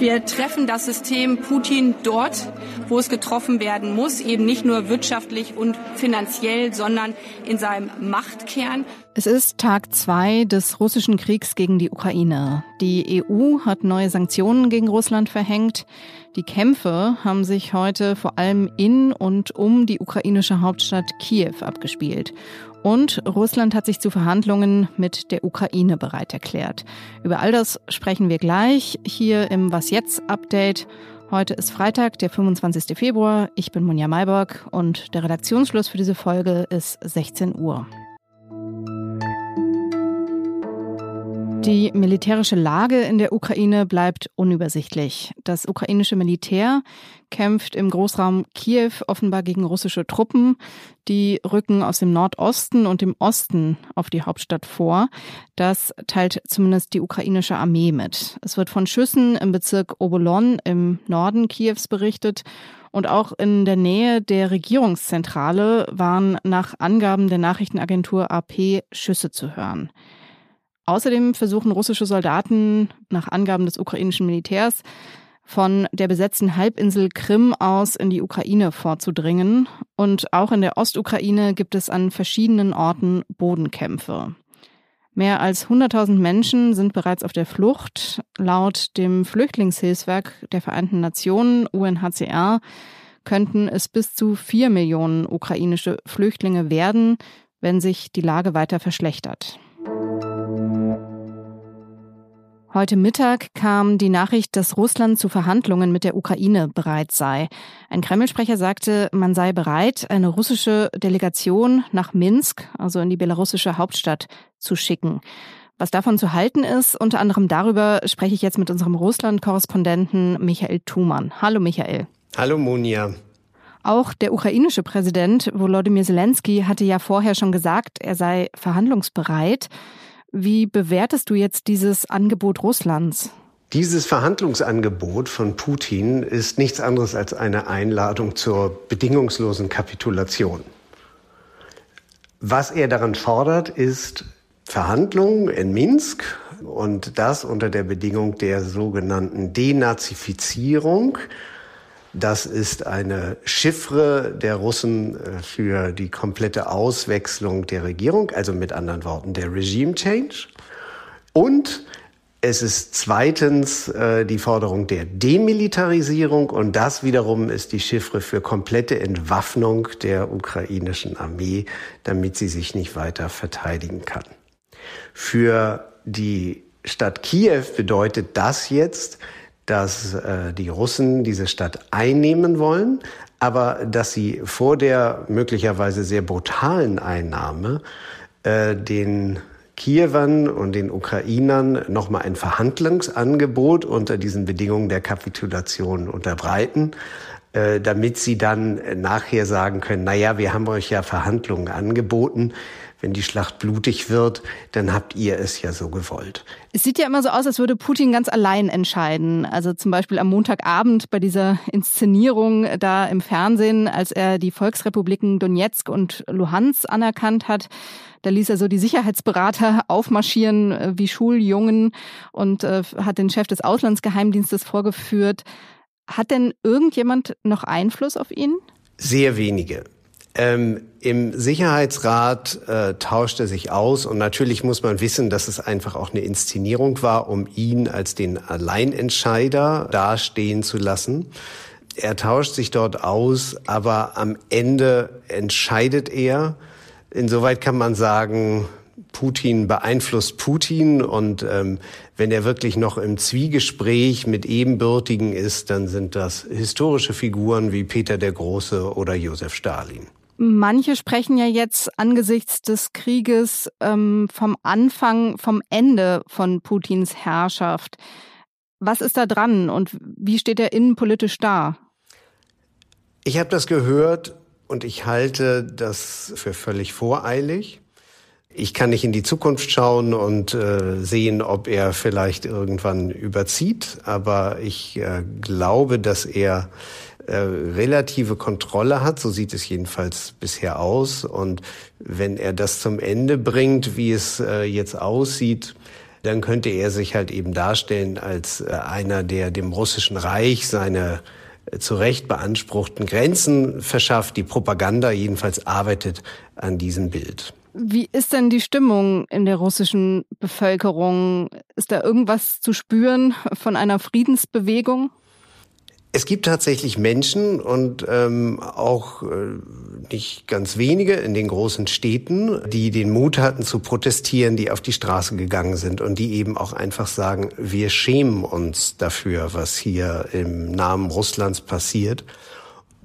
Wir treffen das System Putin dort, wo es getroffen werden muss, eben nicht nur wirtschaftlich und finanziell, sondern in seinem Machtkern. Es ist Tag zwei des russischen Kriegs gegen die Ukraine. Die EU hat neue Sanktionen gegen Russland verhängt. Die Kämpfe haben sich heute vor allem in und um die ukrainische Hauptstadt Kiew abgespielt. Und Russland hat sich zu Verhandlungen mit der Ukraine bereit erklärt. Über all das sprechen wir gleich hier im Was jetzt Update. Heute ist Freitag, der 25. Februar. Ich bin Monja Mayborg und der Redaktionsschluss für diese Folge ist 16 Uhr. Die militärische Lage in der Ukraine bleibt unübersichtlich. Das ukrainische Militär kämpft im Großraum Kiew offenbar gegen russische Truppen. Die rücken aus dem Nordosten und dem Osten auf die Hauptstadt vor. Das teilt zumindest die ukrainische Armee mit. Es wird von Schüssen im Bezirk Obolon im Norden Kiews berichtet. Und auch in der Nähe der Regierungszentrale waren nach Angaben der Nachrichtenagentur AP Schüsse zu hören. Außerdem versuchen russische Soldaten nach Angaben des ukrainischen Militärs von der besetzten Halbinsel Krim aus in die Ukraine vorzudringen. Und auch in der Ostukraine gibt es an verschiedenen Orten Bodenkämpfe. Mehr als 100.000 Menschen sind bereits auf der Flucht. Laut dem Flüchtlingshilfswerk der Vereinten Nationen UNHCR könnten es bis zu vier Millionen ukrainische Flüchtlinge werden, wenn sich die Lage weiter verschlechtert. Heute Mittag kam die Nachricht, dass Russland zu Verhandlungen mit der Ukraine bereit sei. Ein Kreml-Sprecher sagte, man sei bereit, eine russische Delegation nach Minsk, also in die belarussische Hauptstadt, zu schicken. Was davon zu halten ist, unter anderem darüber spreche ich jetzt mit unserem Russland-Korrespondenten Michael Thumann. Hallo Michael. Hallo Monja. Auch der ukrainische Präsident Volodymyr Zelensky hatte ja vorher schon gesagt, er sei verhandlungsbereit. Wie bewertest du jetzt dieses Angebot Russlands? Dieses Verhandlungsangebot von Putin ist nichts anderes als eine Einladung zur bedingungslosen Kapitulation. Was er daran fordert, ist Verhandlungen in Minsk und das unter der Bedingung der sogenannten Denazifizierung das ist eine Chiffre der Russen äh, für die komplette Auswechslung der Regierung, also mit anderen Worten der Regime Change. Und es ist zweitens äh, die Forderung der Demilitarisierung und das wiederum ist die Chiffre für komplette Entwaffnung der ukrainischen Armee, damit sie sich nicht weiter verteidigen kann. Für die Stadt Kiew bedeutet das jetzt, dass äh, die Russen diese Stadt einnehmen wollen, aber dass sie vor der möglicherweise sehr brutalen Einnahme äh, den Kiewern und den Ukrainern nochmal ein Verhandlungsangebot unter diesen Bedingungen der Kapitulation unterbreiten, äh, damit sie dann nachher sagen können, na ja, wir haben euch ja Verhandlungen angeboten, wenn die Schlacht blutig wird, dann habt ihr es ja so gewollt. Es sieht ja immer so aus, als würde Putin ganz allein entscheiden. Also zum Beispiel am Montagabend bei dieser Inszenierung da im Fernsehen, als er die Volksrepubliken Donetsk und Luhansk anerkannt hat. Da ließ er so die Sicherheitsberater aufmarschieren äh, wie Schuljungen und äh, hat den Chef des Auslandsgeheimdienstes vorgeführt. Hat denn irgendjemand noch Einfluss auf ihn? Sehr wenige. Ähm, Im Sicherheitsrat äh, tauscht er sich aus und natürlich muss man wissen, dass es einfach auch eine Inszenierung war, um ihn als den Alleinentscheider dastehen zu lassen. Er tauscht sich dort aus, aber am Ende entscheidet er. Insoweit kann man sagen, Putin beeinflusst Putin und ähm, wenn er wirklich noch im Zwiegespräch mit Ebenbürtigen ist, dann sind das historische Figuren wie Peter der Große oder Josef Stalin. Manche sprechen ja jetzt angesichts des Krieges ähm, vom Anfang, vom Ende von Putins Herrschaft. Was ist da dran und wie steht er innenpolitisch da? Ich habe das gehört und ich halte das für völlig voreilig. Ich kann nicht in die Zukunft schauen und äh, sehen, ob er vielleicht irgendwann überzieht, aber ich äh, glaube, dass er äh, relative Kontrolle hat, so sieht es jedenfalls bisher aus. Und wenn er das zum Ende bringt, wie es äh, jetzt aussieht, dann könnte er sich halt eben darstellen als äh, einer, der dem russischen Reich seine zu Recht beanspruchten Grenzen verschafft. Die Propaganda jedenfalls arbeitet an diesem Bild. Wie ist denn die Stimmung in der russischen Bevölkerung? Ist da irgendwas zu spüren von einer Friedensbewegung? Es gibt tatsächlich Menschen und ähm, auch äh, nicht ganz wenige in den großen Städten, die den Mut hatten zu protestieren, die auf die Straße gegangen sind und die eben auch einfach sagen, wir schämen uns dafür, was hier im Namen Russlands passiert.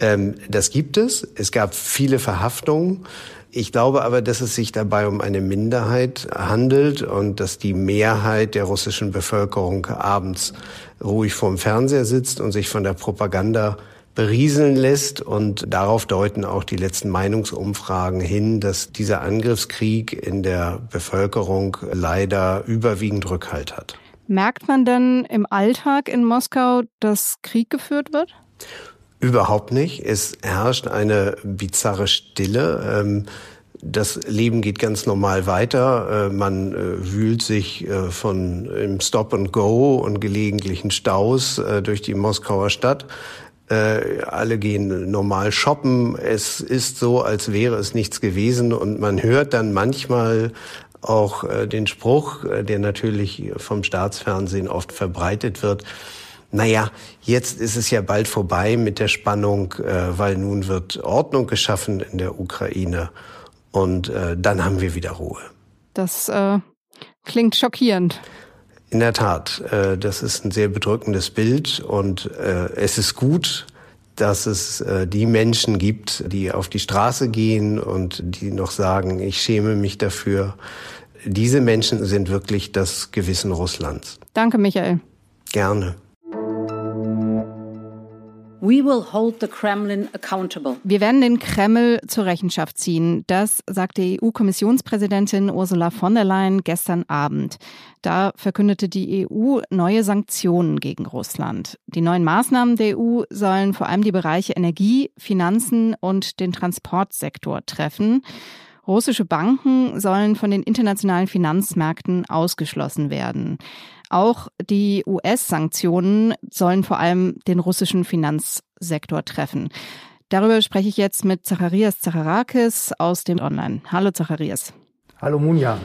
Ähm, das gibt es. Es gab viele Verhaftungen. Ich glaube aber, dass es sich dabei um eine Minderheit handelt und dass die Mehrheit der russischen Bevölkerung abends ruhig vorm Fernseher sitzt und sich von der Propaganda berieseln lässt. Und darauf deuten auch die letzten Meinungsumfragen hin, dass dieser Angriffskrieg in der Bevölkerung leider überwiegend Rückhalt hat. Merkt man denn im Alltag in Moskau, dass Krieg geführt wird? Überhaupt nicht. Es herrscht eine bizarre Stille. Ähm, das Leben geht ganz normal weiter. Äh, man äh, wühlt sich äh, von im Stop and Go und gelegentlichen Staus durch die Moskauer Stadt. Alle gehen normal shoppen. Es ist so, als wäre es nichts gewesen. Und man hört dann manchmal auch den Spruch, der natürlich vom Staatsfernsehen oft verbreitet wird. Naja, jetzt ist es ja bald vorbei mit der Spannung, weil nun wird Ordnung geschaffen in der Ukraine. Und äh, dann haben wir wieder Ruhe. Das äh, klingt schockierend. In der Tat, äh, das ist ein sehr bedrückendes Bild und äh, es ist gut, dass es äh, die Menschen gibt, die auf die Straße gehen und die noch sagen, ich schäme mich dafür. Diese Menschen sind wirklich das Gewissen Russlands. Danke, Michael. Gerne. Wir werden den Kreml zur Rechenschaft ziehen. Das sagte EU-Kommissionspräsidentin Ursula von der Leyen gestern Abend. Da verkündete die EU neue Sanktionen gegen Russland. Die neuen Maßnahmen der EU sollen vor allem die Bereiche Energie, Finanzen und den Transportsektor treffen. Russische Banken sollen von den internationalen Finanzmärkten ausgeschlossen werden. Auch die US-Sanktionen sollen vor allem den russischen Finanzsektor treffen. Darüber spreche ich jetzt mit Zacharias Zacharakis aus dem Online. Hallo Zacharias. Hallo Munja.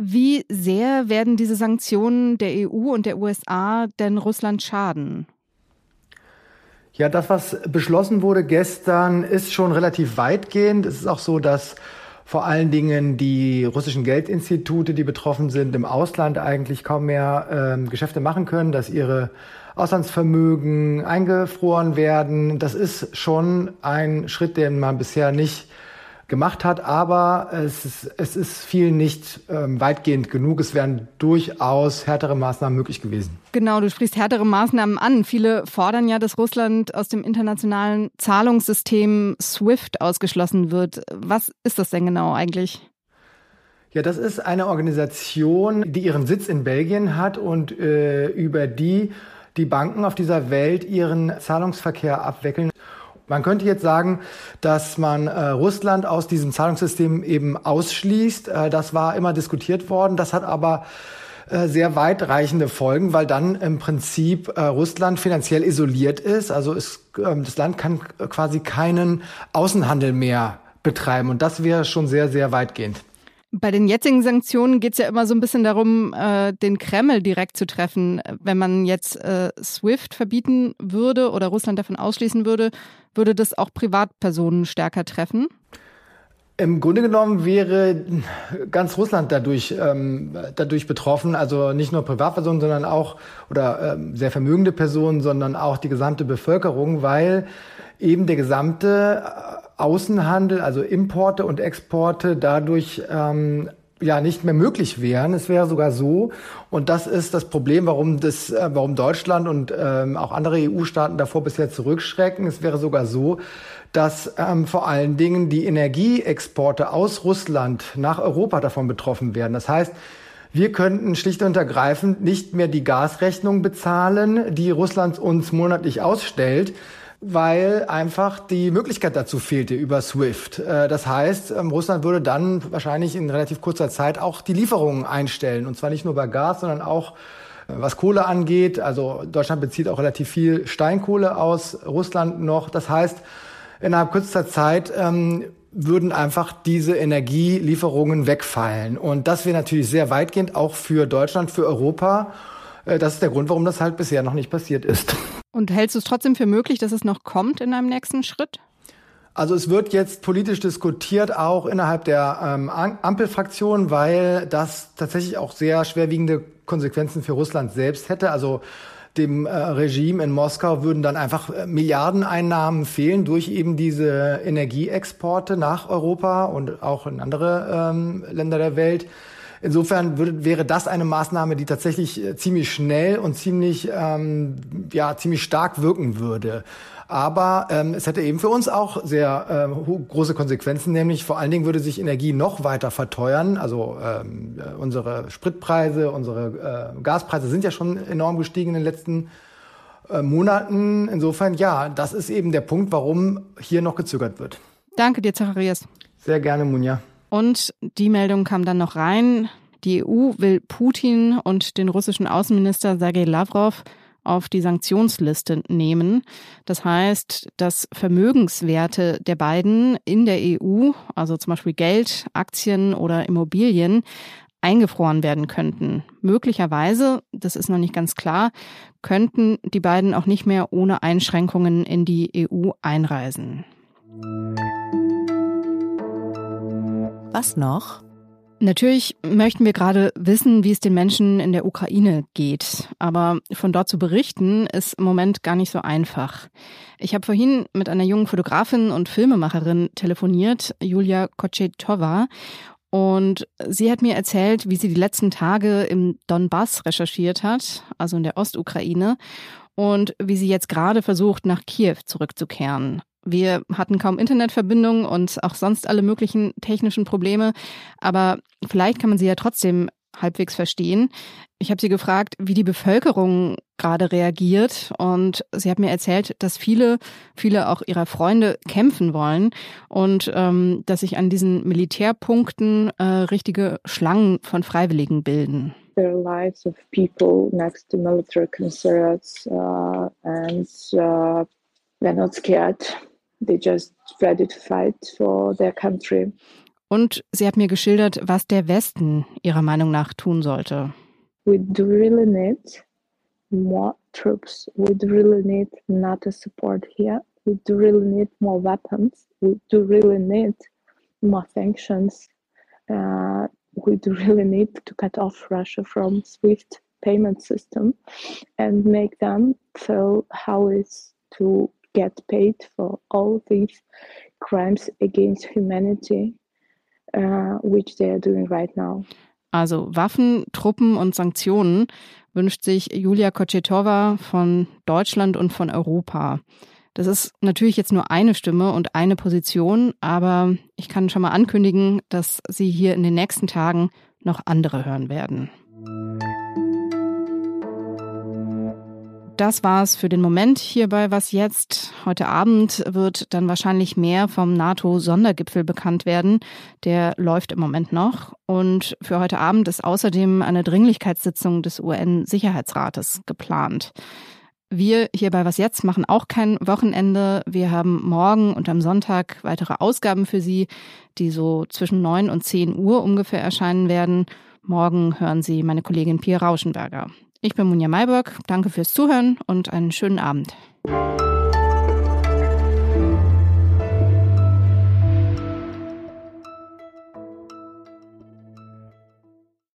Wie sehr werden diese Sanktionen der EU und der USA denn Russland schaden? Ja, das, was beschlossen wurde gestern, ist schon relativ weitgehend. Es ist auch so, dass vor allen Dingen die russischen Geldinstitute, die betroffen sind, im Ausland eigentlich kaum mehr äh, Geschäfte machen können, dass ihre Auslandsvermögen eingefroren werden. Das ist schon ein Schritt, den man bisher nicht gemacht hat, aber es ist, es ist viel nicht ähm, weitgehend genug. Es wären durchaus härtere Maßnahmen möglich gewesen. Genau, du sprichst härtere Maßnahmen an. Viele fordern ja, dass Russland aus dem internationalen Zahlungssystem SWIFT ausgeschlossen wird. Was ist das denn genau eigentlich? Ja, das ist eine Organisation, die ihren Sitz in Belgien hat und äh, über die die Banken auf dieser Welt ihren Zahlungsverkehr abwickeln. Man könnte jetzt sagen, dass man äh, Russland aus diesem Zahlungssystem eben ausschließt. Äh, das war immer diskutiert worden. Das hat aber äh, sehr weitreichende Folgen, weil dann im Prinzip äh, Russland finanziell isoliert ist. Also es, ähm, das Land kann quasi keinen Außenhandel mehr betreiben. Und das wäre schon sehr, sehr weitgehend. Bei den jetzigen Sanktionen geht es ja immer so ein bisschen darum, äh, den Kreml direkt zu treffen. Wenn man jetzt äh, SWIFT verbieten würde oder Russland davon ausschließen würde, würde das auch Privatpersonen stärker treffen? Im Grunde genommen wäre ganz Russland dadurch, ähm, dadurch betroffen. Also nicht nur Privatpersonen, sondern auch oder ähm, sehr vermögende Personen, sondern auch die gesamte Bevölkerung, weil eben der gesamte Außenhandel, also Importe und Exporte dadurch ähm, ja nicht mehr möglich wären. Es wäre sogar so, und das ist das Problem, warum das, äh, warum Deutschland und ähm, auch andere EU-Staaten davor bisher zurückschrecken. Es wäre sogar so, dass ähm, vor allen Dingen die Energieexporte aus Russland nach Europa davon betroffen werden. Das heißt, wir könnten schlicht und ergreifend nicht mehr die Gasrechnung bezahlen, die Russland uns monatlich ausstellt, weil einfach die Möglichkeit dazu fehlte über SWIFT. Äh, das heißt, ähm, Russland würde dann wahrscheinlich in relativ kurzer Zeit auch die Lieferungen einstellen. Und zwar nicht nur bei Gas, sondern auch äh, was Kohle angeht. Also Deutschland bezieht auch relativ viel Steinkohle aus Russland noch. Das heißt, innerhalb kürzester Zeit ähm, würden einfach diese Energielieferungen wegfallen. Und das wäre natürlich sehr weitgehend auch für Deutschland, für Europa. Äh, das ist der Grund, warum das halt bisher noch nicht passiert ist. Und hältst du es trotzdem für möglich, dass es noch kommt in einem nächsten Schritt? Also es wird jetzt politisch diskutiert, auch innerhalb der ähm, Ampelfraktion, weil das tatsächlich auch sehr schwerwiegende Konsequenzen für Russland selbst hätte. Also dem äh, Regime in Moskau würden dann einfach äh, Milliardeneinnahmen fehlen durch eben diese Energieexporte nach Europa und auch in andere ähm, Länder der Welt. Insofern würde, wäre das eine Maßnahme, die tatsächlich äh, ziemlich schnell und ziemlich, ähm, ja, ziemlich stark wirken würde. Aber ähm, es hätte eben für uns auch sehr äh, große Konsequenzen, nämlich vor allen Dingen würde sich Energie noch weiter verteuern. Also ähm, äh, unsere Spritpreise, unsere äh, Gaspreise sind ja schon enorm gestiegen in den letzten äh, Monaten. Insofern, ja, das ist eben der Punkt, warum hier noch gezögert wird. Danke dir, Zacharias. Sehr gerne, Munja. Und die Meldung kam dann noch rein. Die EU will Putin und den russischen Außenminister Sergei Lavrov auf die Sanktionsliste nehmen. Das heißt, dass Vermögenswerte der beiden in der EU, also zum Beispiel Geld, Aktien oder Immobilien, eingefroren werden könnten. Möglicherweise, das ist noch nicht ganz klar, könnten die beiden auch nicht mehr ohne Einschränkungen in die EU einreisen. Was noch? Natürlich möchten wir gerade wissen, wie es den Menschen in der Ukraine geht. Aber von dort zu berichten, ist im Moment gar nicht so einfach. Ich habe vorhin mit einer jungen Fotografin und Filmemacherin telefoniert, Julia Kochetova. Und sie hat mir erzählt, wie sie die letzten Tage im Donbass recherchiert hat, also in der Ostukraine, und wie sie jetzt gerade versucht, nach Kiew zurückzukehren. Wir hatten kaum Internetverbindung und auch sonst alle möglichen technischen Probleme. Aber vielleicht kann man sie ja trotzdem halbwegs verstehen. Ich habe sie gefragt, wie die Bevölkerung gerade reagiert und sie hat mir erzählt, dass viele, viele auch ihrer Freunde kämpfen wollen und ähm, dass sich an diesen Militärpunkten äh, richtige Schlangen von Freiwilligen bilden. There are lives of people next to military concerts uh, and uh, they're not scared. They just ready to fight for their country. Und sie hat mir geschildert, was der Westen ihrer Meinung nach tun sollte. We do really need more troops. We do really need NATO support here. We do really need more weapons. We do really need more sanctions. Uh, we do really need to cut off Russia from SWIFT payment system and make them feel how it's to get paid for all these crimes against humanity, uh, which they are doing right now. Also Waffen, Truppen und Sanktionen wünscht sich Julia Kochetova von Deutschland und von Europa. Das ist natürlich jetzt nur eine Stimme und eine Position, aber ich kann schon mal ankündigen, dass Sie hier in den nächsten Tagen noch andere hören werden. Das war's für den Moment hierbei Was jetzt. Heute Abend wird dann wahrscheinlich mehr vom NATO-Sondergipfel bekannt werden. Der läuft im Moment noch. Und für heute Abend ist außerdem eine Dringlichkeitssitzung des UN-Sicherheitsrates geplant. Wir hier bei Was jetzt machen auch kein Wochenende. Wir haben morgen und am Sonntag weitere Ausgaben für Sie, die so zwischen neun und zehn Uhr ungefähr erscheinen werden. Morgen hören Sie meine Kollegin Pia Rauschenberger. Ich bin Munja Mayberg. Danke fürs Zuhören und einen schönen Abend.